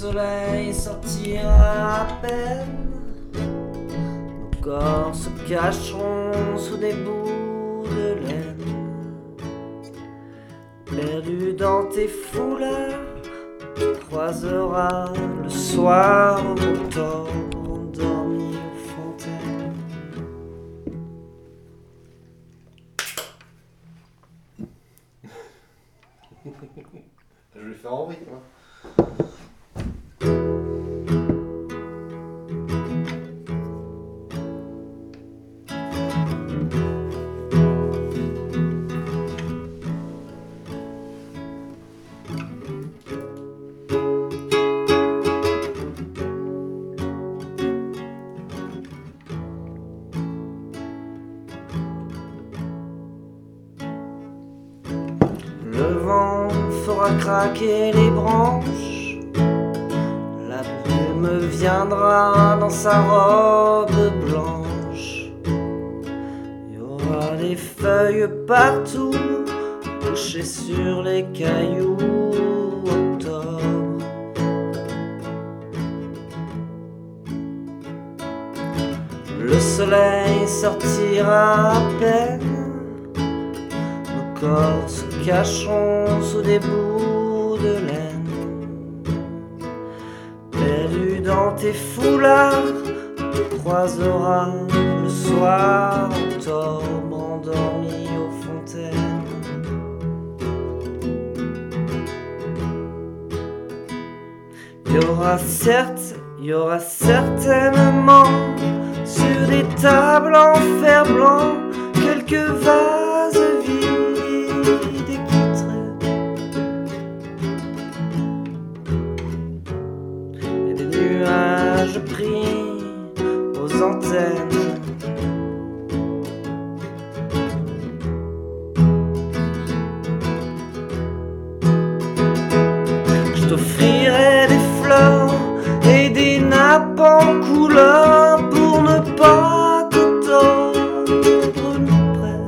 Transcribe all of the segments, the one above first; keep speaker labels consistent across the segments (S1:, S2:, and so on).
S1: soleil sortira à peine. Nos corps se cacheront sous des bouts de laine. Perdu dans tes foulards, tu croiseras le soir au tort
S2: Le
S1: vent fera craquer les branches. La brume viendra dans sa robe blanche. Il y aura des feuilles partout, couchées sur les cailloux. Octobre. Le soleil sortira à peine. Nos corps se cacheront sous des bouts de laine. Perdu dans tes foulards, tu croiseras le soir octobre endormi aux fontaines. Y aura certes, y aura certainement sur des tables en fer blanc quelques vases T'offrirai des fleurs et des nappes en couleur pour ne pas te tordre le près.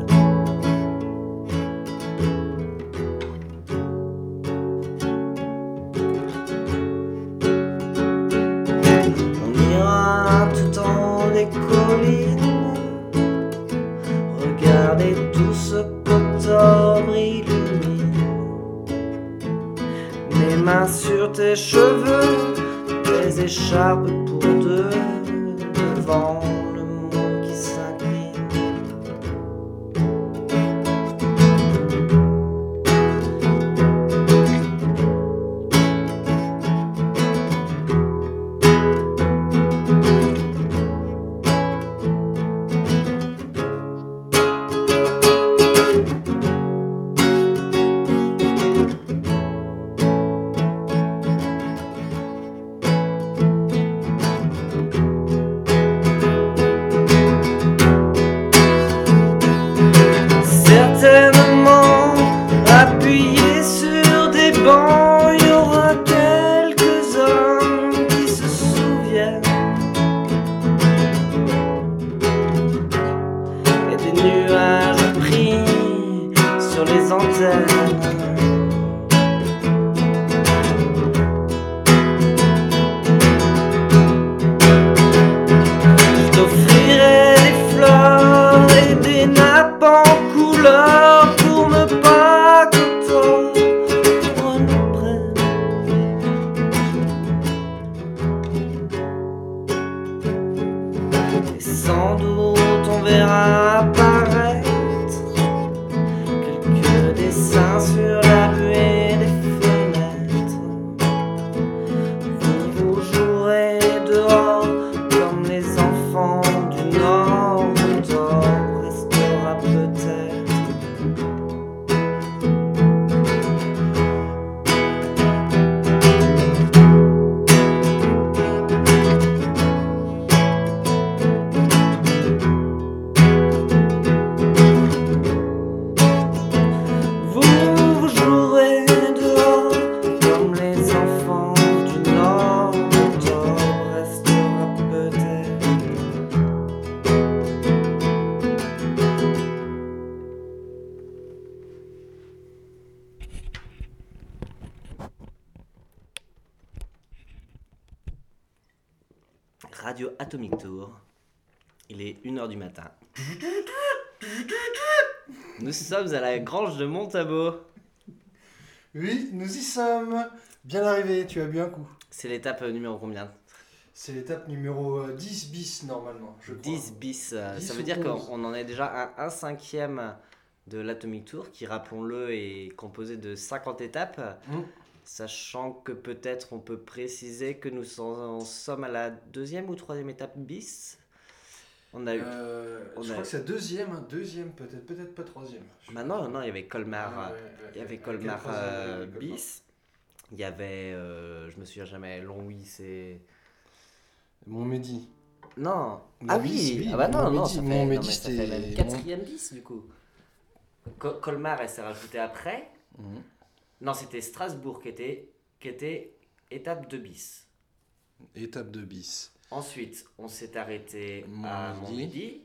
S1: On ira tout en des collines, Sur tes cheveux, tes écharpes pour deux, devant Atomic Tour. Il est 1h du matin. Nous sommes à la grange de Montabo.
S3: Oui, nous y sommes. Bien arrivé, tu as bu un coup.
S1: C'est l'étape numéro combien?
S3: C'est l'étape numéro euh, 10 bis normalement, je crois.
S1: 10 bis. euh,
S3: 10
S1: ça veut dire
S3: 11.
S1: qu'on en est déjà à un cinquième de l'Atomic Tour, qui, rappelons-le, est composé de 50 étapes.
S3: Mm.
S1: Sachant que peut-être on peut préciser que nous en sommes à la deuxième ou troisième étape bis. On a eu.
S3: Euh,
S1: On
S3: je
S1: a-
S3: crois que c'est deuxième, hein, deuxième peut-être, peut-être pas troisième. Je-
S1: Bah non, il y avait Colmar.
S3: Ah,
S1: euh,
S3: ouais, ouais,
S1: Il y avait. Colmar euh,
S3: Colmar.
S1: bis. Il y avait, euh, je me souviens jamais, Longwy, c'est.
S3: Montmédy.
S1: Non.
S3: La
S1: ah
S3: bis,
S1: oui,
S3: oui,
S1: ah bah non, non,
S3: Montmédy-
S1: ça fait, non, ça fait même quatrième bis du coup. Co- Colmar, elle s'est rajoutée après.
S3: Mhm.
S1: Non, c'était Strasbourg qui était, qui était étape de bis.
S3: Étape de bis.
S1: Ensuite, on s'est arrêté à.
S3: Montmedy.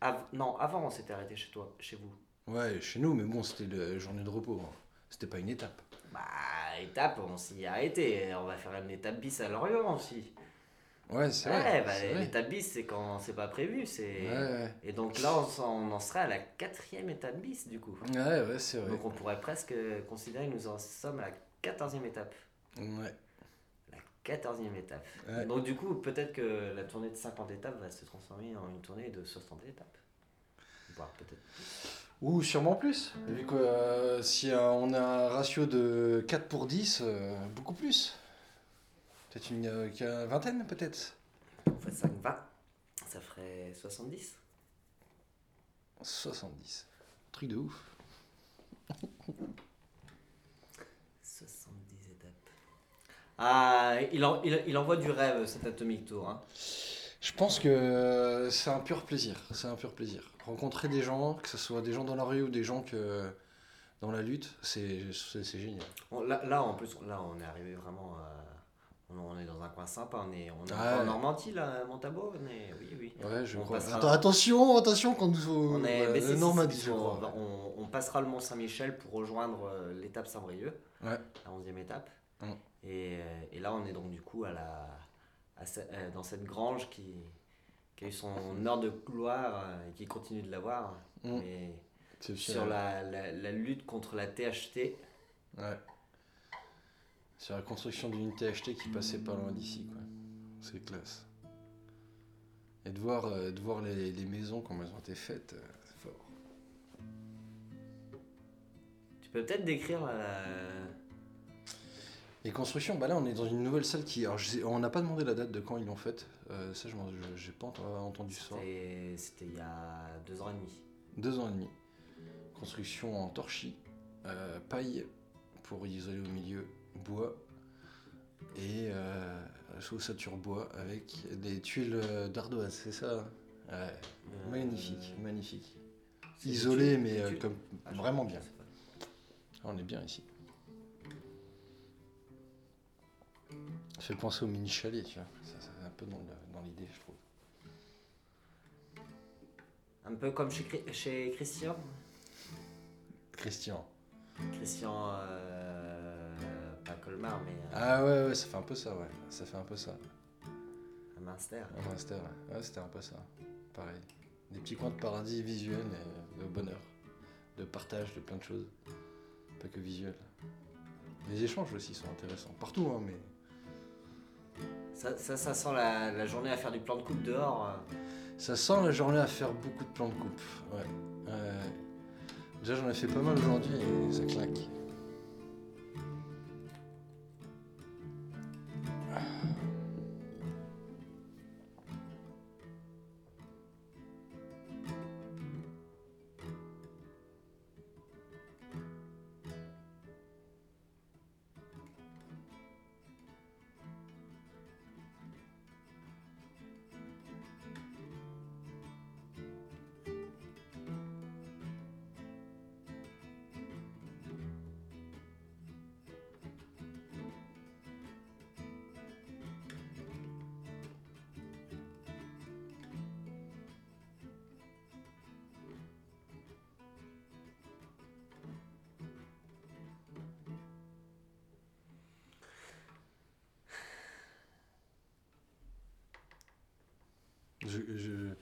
S1: Av- non, avant, on s'était arrêté chez toi, chez vous.
S3: Ouais, chez nous, mais bon, c'était la journée de repos. hein. C'était pas une étape.
S1: Bah, étape, on s'y est arrêté. On va faire une étape bis à Lorient aussi.
S3: Ouais, c'est
S1: Ouais,
S3: vrai.
S1: bah,
S3: vrai.
S1: l'étape bis, c'est quand c'est pas prévu. c'est
S3: Ouais.
S1: Et donc là, on, en serait à la quatrième étape bis, du coup.
S3: Ouais, ouais, c'est vrai.
S1: Donc on pourrait presque considérer que nous en sommes à la quatorzième étape.
S3: Ouais.
S1: La quatorzième étape. Donc du coup, peut-être que la tournée de 50 étapes va se transformer en une tournée de 60 étapes. Voire peut-être plus.
S3: Ou sûrement plus. Vu que euh, si euh, on a un ratio de 4 pour 10, euh, beaucoup plus. Peut-être une euh, vingtaine, peut-être.
S1: On fait 5, 20. Ça ferait 70.
S3: 70. Truc de ouf.
S1: 70 étapes. Ah, il, en- il, il envoie du rêve cet Atomic Tour. Hein.
S3: Je pense que c'est un pur plaisir. C'est un pur plaisir. Rencontrer des gens, que ce soit des gens dans la rue ou des gens que dans la lutte, c'est génial.
S1: Là, là, en plus, là, on est arrivé vraiment. à- on, est dans un coin sympa. On est, on est
S3: Ouais.
S1: en Normandie, là, à Montabo. On est, oui, oui.
S3: Ouais, je
S1: On
S3: crois.
S1: passera-
S3: Attends, attention, attention quand nous
S1: On est
S3: Normandie,
S1: si,
S3: je
S1: on,
S3: crois.
S1: on- on passera le Mont Saint-Michel pour rejoindre euh, l'étape Saint-Brieuc,
S3: Ouais.
S1: la 11e étape. Et, euh, et là, on est donc du coup à la, à ce- euh, dans cette grange qui, qui a eu son heure de gloire euh, et qui continue de l'avoir. Mais
S3: C'est
S1: sur la, la, la lutte contre la THT,
S3: Ouais. C'est la construction d'une THT qui passait pas loin d'ici, quoi. C'est classe. Et de voir, euh, de voir les, les maisons, comment elles ont été faites, euh, c'est fort.
S1: tu peux peut-être décrire la.
S3: Les constructions, bah là on est dans une nouvelle salle qui. Alors je sais- on n'a pas demandé la date de quand ils l'ont faite. Euh, ça, je j'ai pas ent- entendu ça.
S1: C'était c'était il y a deux ans et demi.
S3: Deux ans et demi. Construction en torchis, euh, paille pour isoler au milieu, bois et euh, ossature bois avec des tuiles euh, d'ardoise, c'est ça hein? Ouais,
S1: Euh,
S3: magnifique, magnifique. Isolé, mais euh, comme
S1: Ah,
S3: vraiment bien. on est bien ici. Ça fait penser au mini chalet, tu vois. Ça, un peu dans l'idée, je trouve.
S1: Un peu comme chez, chez Christian?
S3: Christian.
S1: Christian, euh, mais euh,
S3: Ah ouais, ouais, ça fait un peu ça, ouais. Ça fait un peu ça.
S1: à Munster.
S3: Ouais, c'était ouais. Ouais, c'était un peu ça. Pareil. Des petits coins de paradis visuels et de bonheur. De partage de plein de choses. Pas que visuel. Les échanges aussi sont intéressants. Partout, hein, mais.
S1: Ça, ça, ça sent la, la journée à faire du plan de coupe dehors. euh.
S3: Ça sent la journée à faire beaucoup de plans de coupe. Ouais. Ouais. Déjà, j'en ai fait pas mal aujourd'hui et ça claque. Je, je-